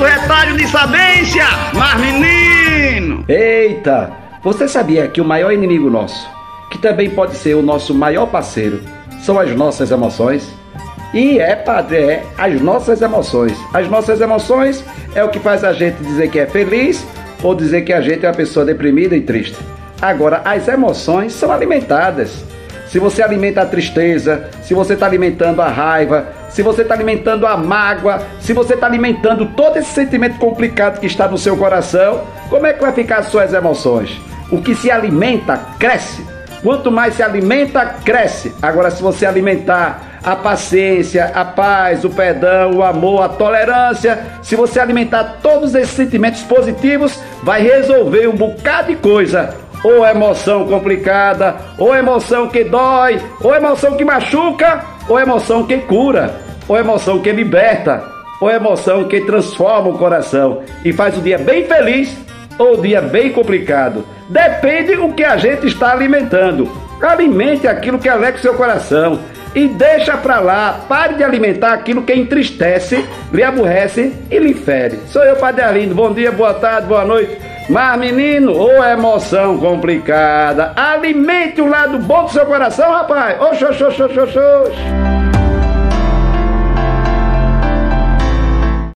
do retalho de sabência, mas menino! Eita! Você sabia que o maior inimigo nosso, que também pode ser o nosso maior parceiro, são as nossas emoções? E é, padre, é as nossas emoções. As nossas emoções é o que faz a gente dizer que é feliz ou dizer que a gente é uma pessoa deprimida e triste. Agora, as emoções são alimentadas. Se você alimenta a tristeza, se você está alimentando a raiva, se você está alimentando a mágoa, se você está alimentando todo esse sentimento complicado que está no seu coração, como é que vai ficar as suas emoções? O que se alimenta, cresce. Quanto mais se alimenta, cresce. Agora, se você alimentar a paciência, a paz, o perdão, o amor, a tolerância, se você alimentar todos esses sentimentos positivos, vai resolver um bocado de coisa ou emoção complicada, ou emoção que dói, ou emoção que machuca, ou emoção que cura, ou emoção que liberta, ou emoção que transforma o coração e faz o dia bem feliz ou o dia bem complicado. Depende o que a gente está alimentando. Alimente aquilo que alegra o seu coração e deixa pra lá. Pare de alimentar aquilo que entristece, lhe aborrece e lhe fere. Sou eu, Padre Arlindo. Bom dia, boa tarde, boa noite. Mas, menino, ou emoção complicada, alimente o lado bom do seu coração, rapaz. Oxô, oxô, oxô, oxô.